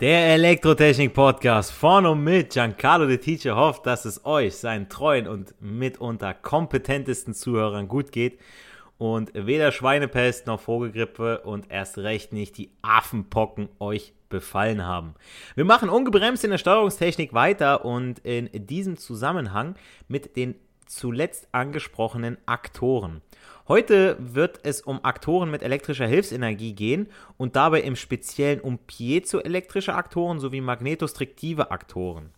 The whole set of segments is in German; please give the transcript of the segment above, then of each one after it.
Der Elektrotechnik-Podcast von und mit Giancarlo de Teacher hofft, dass es euch, seinen treuen und mitunter kompetentesten Zuhörern gut geht und weder Schweinepest noch Vogelgrippe und erst recht nicht die Affenpocken euch befallen haben. Wir machen ungebremst in der Steuerungstechnik weiter und in diesem Zusammenhang mit den zuletzt angesprochenen Aktoren. Heute wird es um Aktoren mit elektrischer Hilfsenergie gehen und dabei im Speziellen um piezoelektrische Aktoren sowie magnetostriktive Aktoren.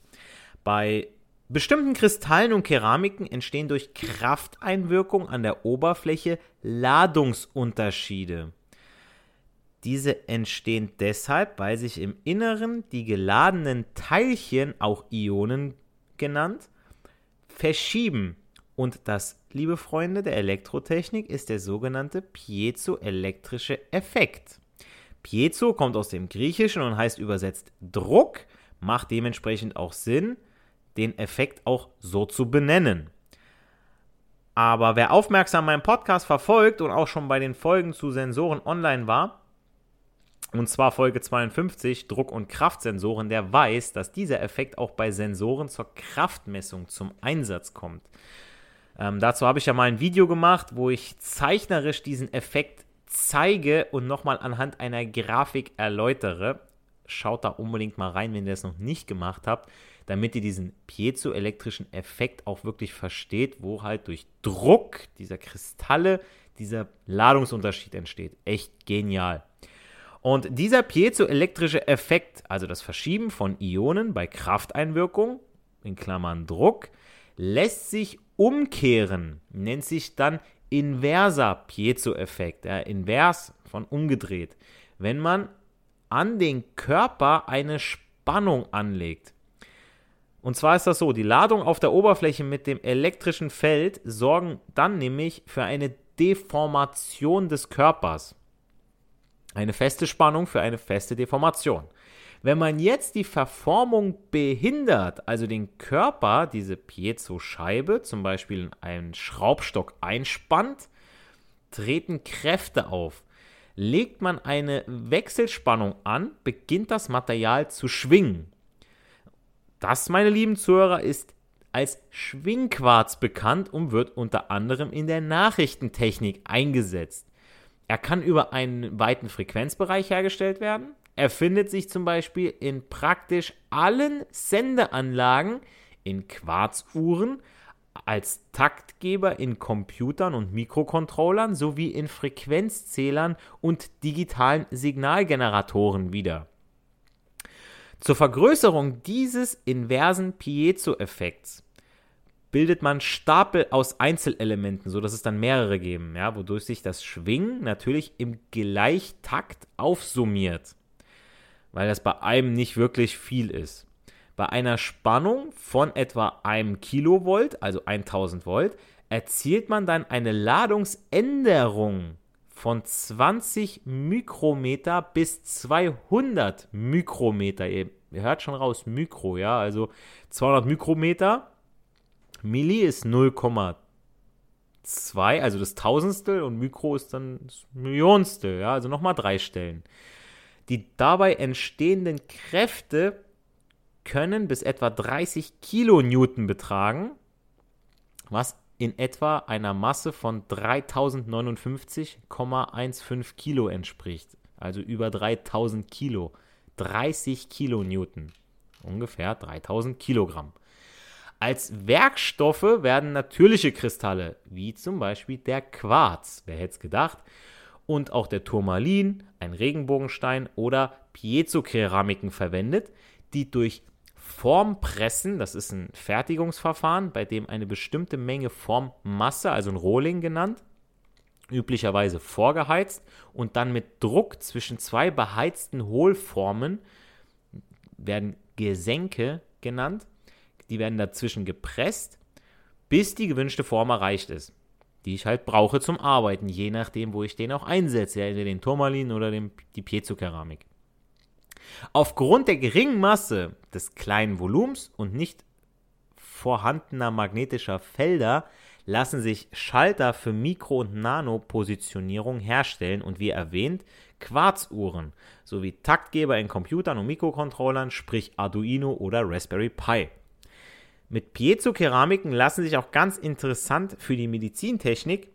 Bei bestimmten Kristallen und Keramiken entstehen durch Krafteinwirkung an der Oberfläche Ladungsunterschiede. Diese entstehen deshalb, weil sich im Inneren die geladenen Teilchen, auch Ionen genannt, verschieben und das, liebe Freunde der Elektrotechnik, ist der sogenannte piezoelektrische Effekt. Piezo kommt aus dem Griechischen und heißt übersetzt Druck, macht dementsprechend auch Sinn, den Effekt auch so zu benennen. Aber wer aufmerksam meinen Podcast verfolgt und auch schon bei den Folgen zu Sensoren online war, und zwar Folge 52, Druck- und Kraftsensoren, der weiß, dass dieser Effekt auch bei Sensoren zur Kraftmessung zum Einsatz kommt. Ähm, dazu habe ich ja mal ein Video gemacht, wo ich zeichnerisch diesen Effekt zeige und nochmal anhand einer Grafik erläutere. Schaut da unbedingt mal rein, wenn ihr das noch nicht gemacht habt, damit ihr diesen piezoelektrischen Effekt auch wirklich versteht, wo halt durch Druck dieser Kristalle dieser Ladungsunterschied entsteht. Echt genial. Und dieser piezoelektrische Effekt, also das Verschieben von Ionen bei Krafteinwirkung, in Klammern Druck, lässt sich umkehren, nennt sich dann inverser Piezo-Effekt, ja, invers von umgedreht. Wenn man an den Körper eine Spannung anlegt. Und zwar ist das so, die Ladung auf der Oberfläche mit dem elektrischen Feld sorgen dann nämlich für eine Deformation des Körpers. Eine feste Spannung für eine feste Deformation. Wenn man jetzt die Verformung behindert, also den Körper, diese Piezo-Scheibe, zum Beispiel in einen Schraubstock einspannt, treten Kräfte auf. Legt man eine Wechselspannung an, beginnt das Material zu schwingen. Das, meine lieben Zuhörer, ist als Schwingquarz bekannt und wird unter anderem in der Nachrichtentechnik eingesetzt. Er kann über einen weiten Frequenzbereich hergestellt werden. Er findet sich zum Beispiel in praktisch allen Sendeanlagen, in Quarzuhren, als Taktgeber in Computern und Mikrocontrollern sowie in Frequenzzählern und digitalen Signalgeneratoren wieder. Zur Vergrößerung dieses inversen Piezo-Effekts bildet man Stapel aus Einzelelementen, sodass es dann mehrere geben, ja, wodurch sich das Schwingen natürlich im Gleichtakt aufsummiert weil das bei einem nicht wirklich viel ist. Bei einer Spannung von etwa einem Kilovolt, also 1000 Volt, erzielt man dann eine Ladungsänderung von 20 Mikrometer bis 200 Mikrometer. Ihr, hört schon raus, Mikro, ja, also 200 Mikrometer. Milli ist 0,2, also das Tausendstel und Mikro ist dann das Millionstel, ja, also nochmal drei Stellen. Die dabei entstehenden Kräfte können bis etwa 30 Kilonewton betragen, was in etwa einer Masse von 3059,15 Kilo entspricht. Also über 3000 Kilo. 30 Kilonewton. Ungefähr 3000 Kilogramm. Als Werkstoffe werden natürliche Kristalle, wie zum Beispiel der Quarz, wer hätte es gedacht, und auch der Turmalin, ein Regenbogenstein oder Piezokeramiken verwendet, die durch Formpressen, das ist ein Fertigungsverfahren, bei dem eine bestimmte Menge Formmasse, also ein Rohling genannt, üblicherweise vorgeheizt und dann mit Druck zwischen zwei beheizten Hohlformen, werden Gesenke genannt, die werden dazwischen gepresst, bis die gewünschte Form erreicht ist, die ich halt brauche zum Arbeiten, je nachdem, wo ich den auch einsetze, entweder den Turmalin oder den, die Piezokeramik. Aufgrund der geringen Masse des kleinen Volumens und nicht vorhandener magnetischer Felder lassen sich Schalter für Mikro- und Nano-Positionierung herstellen und wie erwähnt Quarzuhren sowie Taktgeber in Computern und Mikrocontrollern, sprich Arduino oder Raspberry Pi. Mit Piezo-Keramiken lassen sich auch ganz interessant für die Medizintechnik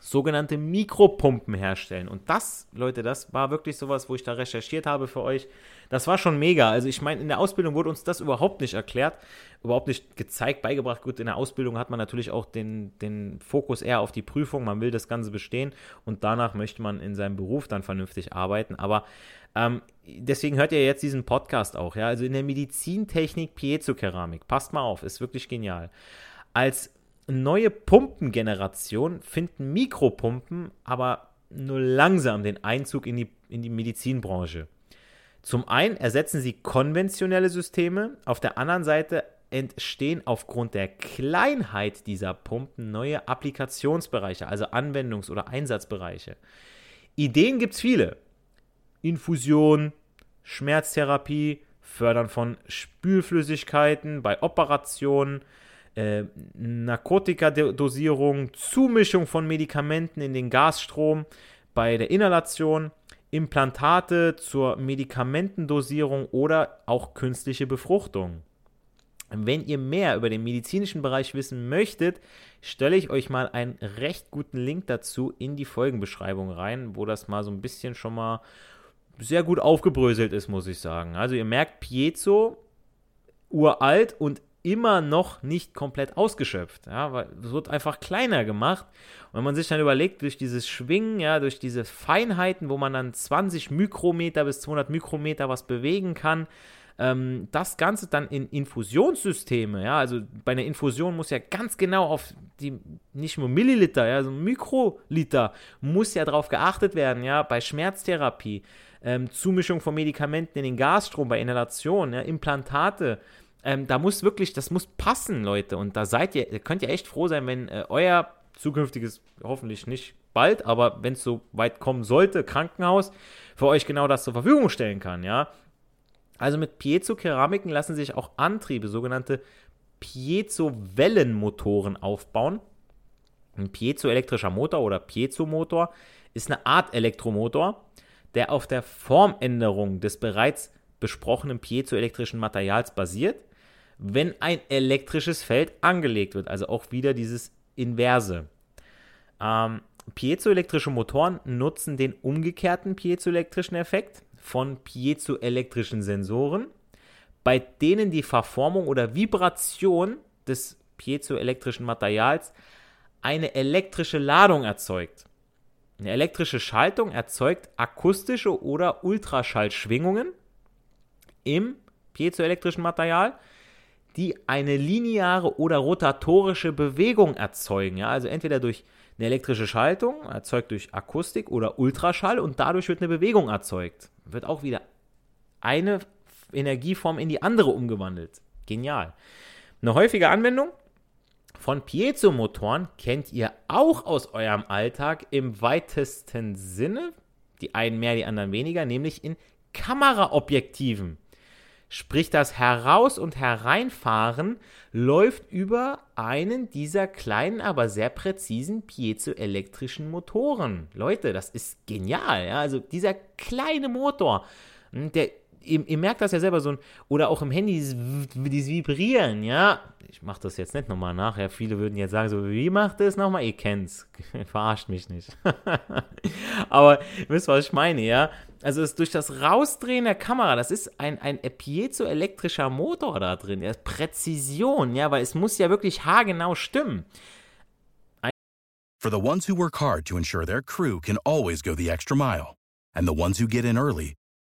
sogenannte Mikropumpen herstellen. Und das, Leute, das war wirklich sowas, wo ich da recherchiert habe für euch. Das war schon mega. Also ich meine, in der Ausbildung wurde uns das überhaupt nicht erklärt, überhaupt nicht gezeigt, beigebracht. Gut, in der Ausbildung hat man natürlich auch den, den Fokus eher auf die Prüfung. Man will das Ganze bestehen und danach möchte man in seinem Beruf dann vernünftig arbeiten. Aber ähm, deswegen hört ihr jetzt diesen Podcast auch. Ja? Also in der Medizintechnik Piezokeramik. Passt mal auf, ist wirklich genial. Als neue Pumpengeneration finden Mikropumpen aber nur langsam den Einzug in die, in die Medizinbranche. Zum einen ersetzen sie konventionelle Systeme, auf der anderen Seite entstehen aufgrund der Kleinheit dieser Pumpen neue Applikationsbereiche, also Anwendungs- oder Einsatzbereiche. Ideen gibt es viele. Infusion, Schmerztherapie, Fördern von Spülflüssigkeiten bei Operationen, äh, Narkotikadosierung, Zumischung von Medikamenten in den Gasstrom bei der Inhalation, Implantate zur Medikamentendosierung oder auch künstliche Befruchtung. Wenn ihr mehr über den medizinischen Bereich wissen möchtet, stelle ich euch mal einen recht guten Link dazu in die Folgenbeschreibung rein, wo das mal so ein bisschen schon mal sehr gut aufgebröselt ist, muss ich sagen. Also ihr merkt, Piezo, uralt und immer noch nicht komplett ausgeschöpft, ja, weil es wird einfach kleiner gemacht. Und wenn man sich dann überlegt, durch dieses Schwingen, ja, durch diese Feinheiten, wo man dann 20 Mikrometer bis 200 Mikrometer was bewegen kann, ähm, das Ganze dann in Infusionssysteme, ja, also bei einer Infusion muss ja ganz genau auf die, nicht nur Milliliter, ja, also Mikroliter, muss ja darauf geachtet werden, ja, bei Schmerztherapie, ähm, Zumischung von Medikamenten in den Gasstrom, bei Inhalation, ja, Implantate, ähm, da muss wirklich, das muss passen, Leute. Und da seid ihr, könnt ihr echt froh sein, wenn äh, euer zukünftiges, hoffentlich nicht bald, aber wenn es so weit kommen sollte, Krankenhaus für euch genau das zur Verfügung stellen kann, ja. Also mit Piezo-Keramiken lassen sich auch Antriebe, sogenannte Piezo-Wellenmotoren aufbauen. Ein piezoelektrischer Motor oder Piezomotor ist eine Art Elektromotor, der auf der Formänderung des bereits besprochenen piezoelektrischen Materials basiert wenn ein elektrisches Feld angelegt wird. Also auch wieder dieses Inverse. Ähm, piezoelektrische Motoren nutzen den umgekehrten piezoelektrischen Effekt von piezoelektrischen Sensoren, bei denen die Verformung oder Vibration des piezoelektrischen Materials eine elektrische Ladung erzeugt. Eine elektrische Schaltung erzeugt akustische oder Ultraschallschwingungen im piezoelektrischen Material, die eine lineare oder rotatorische Bewegung erzeugen. Ja? Also entweder durch eine elektrische Schaltung, erzeugt durch Akustik oder Ultraschall und dadurch wird eine Bewegung erzeugt. Wird auch wieder eine Energieform in die andere umgewandelt. Genial. Eine häufige Anwendung von Piezomotoren kennt ihr auch aus eurem Alltag im weitesten Sinne. Die einen mehr, die anderen weniger, nämlich in Kameraobjektiven. Sprich, das Heraus- und Hereinfahren läuft über einen dieser kleinen, aber sehr präzisen piezoelektrischen Motoren. Leute, das ist genial. Ja? Also dieser kleine Motor, hm, der Ihr, ihr, merkt das ja selber so ein, oder auch im Handy, dieses, Vibrieren, ja. Ich mache das jetzt nicht nochmal nach, ja. Viele würden jetzt sagen, so, wie macht das nochmal? Ihr kennt's. Verarscht mich nicht. Aber ihr wisst, was ich meine, ja. Also es durch das Rausdrehen der Kamera, das ist ein, ein piezoelektrischer Motor da drin. Ja, Präzision, ja, weil es muss ja wirklich haargenau stimmen. For the ones who work hard to ensure their crew can always go the extra mile. And the ones who get in early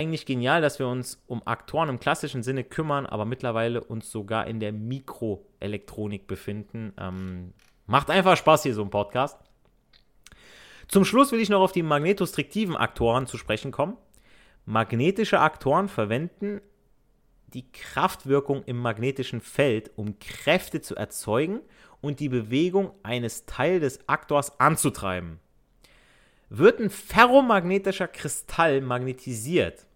Eigentlich genial, dass wir uns um Aktoren im klassischen Sinne kümmern, aber mittlerweile uns sogar in der Mikroelektronik befinden. Ähm, macht einfach Spaß hier so ein Podcast. Zum Schluss will ich noch auf die magnetostriktiven Aktoren zu sprechen kommen. Magnetische Aktoren verwenden die Kraftwirkung im magnetischen Feld, um Kräfte zu erzeugen und die Bewegung eines Teils des Aktors anzutreiben. Wird ein ferromagnetischer Kristall magnetisiert,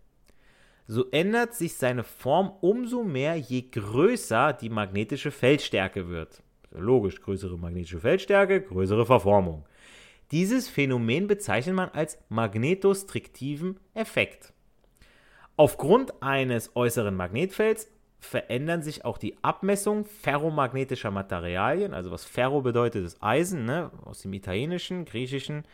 so ändert sich seine Form umso mehr, je größer die magnetische Feldstärke wird. Logisch, größere magnetische Feldstärke, größere Verformung. Dieses Phänomen bezeichnet man als magnetostriktiven Effekt. Aufgrund eines äußeren Magnetfelds verändern sich auch die Abmessungen ferromagnetischer Materialien, also was Ferro bedeutet, ist Eisen, ne, aus dem italienischen, griechischen.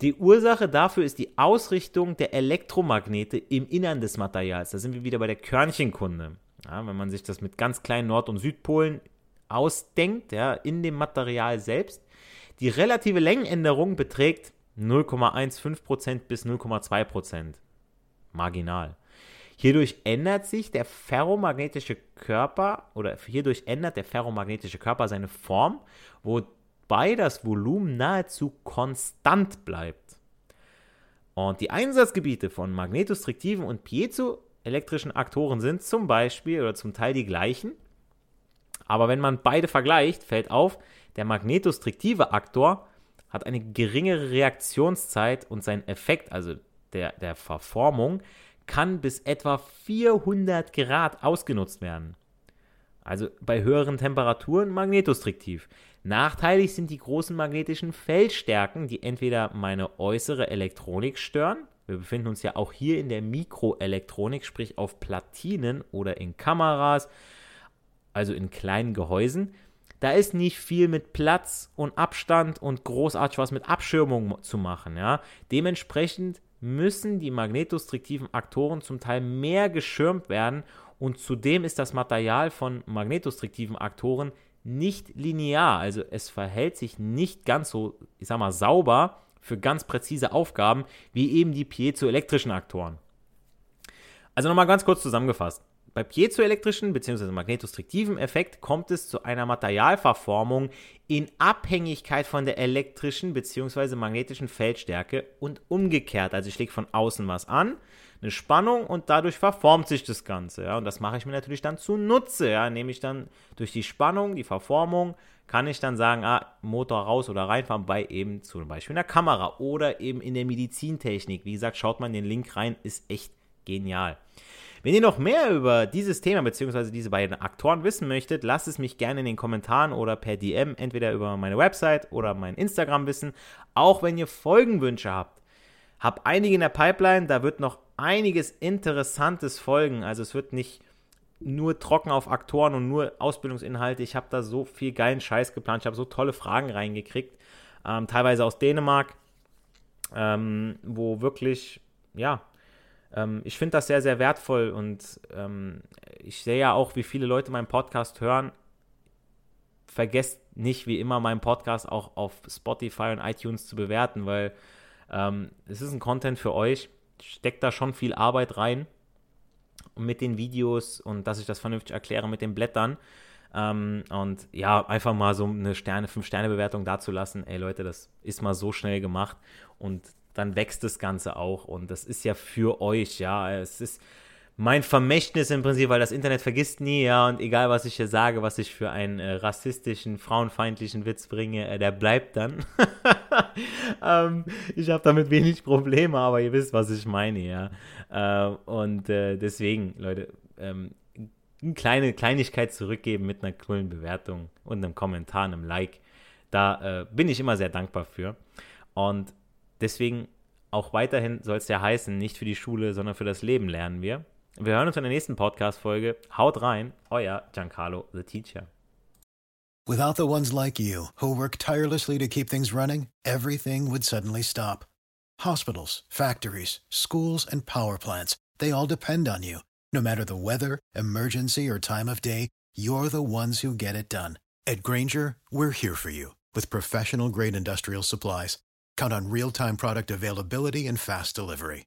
Die Ursache dafür ist die Ausrichtung der Elektromagnete im Innern des Materials. Da sind wir wieder bei der Körnchenkunde. Ja, wenn man sich das mit ganz kleinen Nord- und Südpolen ausdenkt, ja, in dem Material selbst. Die relative Längenänderung beträgt 0,15% bis 0,2%. Marginal. Hierdurch ändert sich der ferromagnetische Körper oder hierdurch ändert der ferromagnetische Körper seine Form, wobei das Volumen nahezu konstant bleibt. Und die Einsatzgebiete von magnetostriktiven und piezoelektrischen Aktoren sind zum Beispiel oder zum Teil die gleichen. Aber wenn man beide vergleicht, fällt auf, der magnetostriktive Aktor hat eine geringere Reaktionszeit und sein Effekt, also der, der Verformung, kann bis etwa 400 Grad ausgenutzt werden. Also bei höheren Temperaturen magnetostriktiv. Nachteilig sind die großen magnetischen Feldstärken, die entweder meine äußere Elektronik stören. Wir befinden uns ja auch hier in der Mikroelektronik, sprich auf Platinen oder in Kameras, also in kleinen Gehäusen. Da ist nicht viel mit Platz und Abstand und großartig was mit Abschirmung zu machen. Ja? Dementsprechend müssen die magnetostriktiven Aktoren zum Teil mehr geschirmt werden und zudem ist das Material von magnetostriktiven Aktoren nicht linear, also es verhält sich nicht ganz so, ich sag mal, sauber für ganz präzise Aufgaben wie eben die piezoelektrischen Aktoren. Also nochmal ganz kurz zusammengefasst. Bei piezoelektrischen bzw. magnetostriktiven Effekt kommt es zu einer Materialverformung in Abhängigkeit von der elektrischen bzw. magnetischen Feldstärke und umgekehrt. Also ich lege von außen was an, eine Spannung und dadurch verformt sich das Ganze. Ja? Und das mache ich mir natürlich dann zunutze. Ja? Nehme ich dann durch die Spannung, die Verformung, kann ich dann sagen, ah, Motor raus oder reinfahren bei eben zum Beispiel einer Kamera oder eben in der Medizintechnik. Wie gesagt, schaut mal den Link rein, ist echt genial. Wenn ihr noch mehr über dieses Thema bzw. diese beiden Aktoren wissen möchtet, lasst es mich gerne in den Kommentaren oder per DM, entweder über meine Website oder mein Instagram wissen. Auch wenn ihr Folgenwünsche habt. Hab einige in der Pipeline, da wird noch einiges Interessantes folgen. Also es wird nicht nur trocken auf Aktoren und nur Ausbildungsinhalte. Ich habe da so viel geilen Scheiß geplant. Ich habe so tolle Fragen reingekriegt, ähm, teilweise aus Dänemark, ähm, wo wirklich, ja, ähm, ich finde das sehr, sehr wertvoll und ähm, ich sehe ja auch, wie viele Leute meinen Podcast hören. Vergesst nicht, wie immer, meinen Podcast auch auf Spotify und iTunes zu bewerten, weil ähm, es ist ein Content für euch. Steckt da schon viel Arbeit rein mit den Videos und dass ich das vernünftig erkläre mit den Blättern. Ähm, und ja, einfach mal so eine Sterne, 5-Sterne-Bewertung dazulassen. Ey Leute, das ist mal so schnell gemacht und dann wächst das Ganze auch. Und das ist ja für euch, ja. Es ist mein Vermächtnis im Prinzip, weil das Internet vergisst nie, ja. Und egal, was ich hier sage, was ich für einen äh, rassistischen, frauenfeindlichen Witz bringe, äh, der bleibt dann. ähm, ich habe damit wenig Probleme, aber ihr wisst, was ich meine, ja. Äh, und äh, deswegen, Leute, ähm, eine kleine Kleinigkeit zurückgeben mit einer coolen Bewertung und einem Kommentar, einem Like. Da äh, bin ich immer sehr dankbar für. Und deswegen auch weiterhin soll es ja heißen, nicht für die Schule, sondern für das Leben lernen wir. Wir hören uns in der nächsten Podcast-Folge. Haut rein, euer Giancarlo the Teacher. Without the ones like you, who work tirelessly to keep things running, everything would suddenly stop. Hospitals, factories, schools, and power plants, they all depend on you. No matter the weather, emergency, or time of day, you're the ones who get it done. At Granger, we're here for you with professional grade industrial supplies. Count on real time product availability and fast delivery.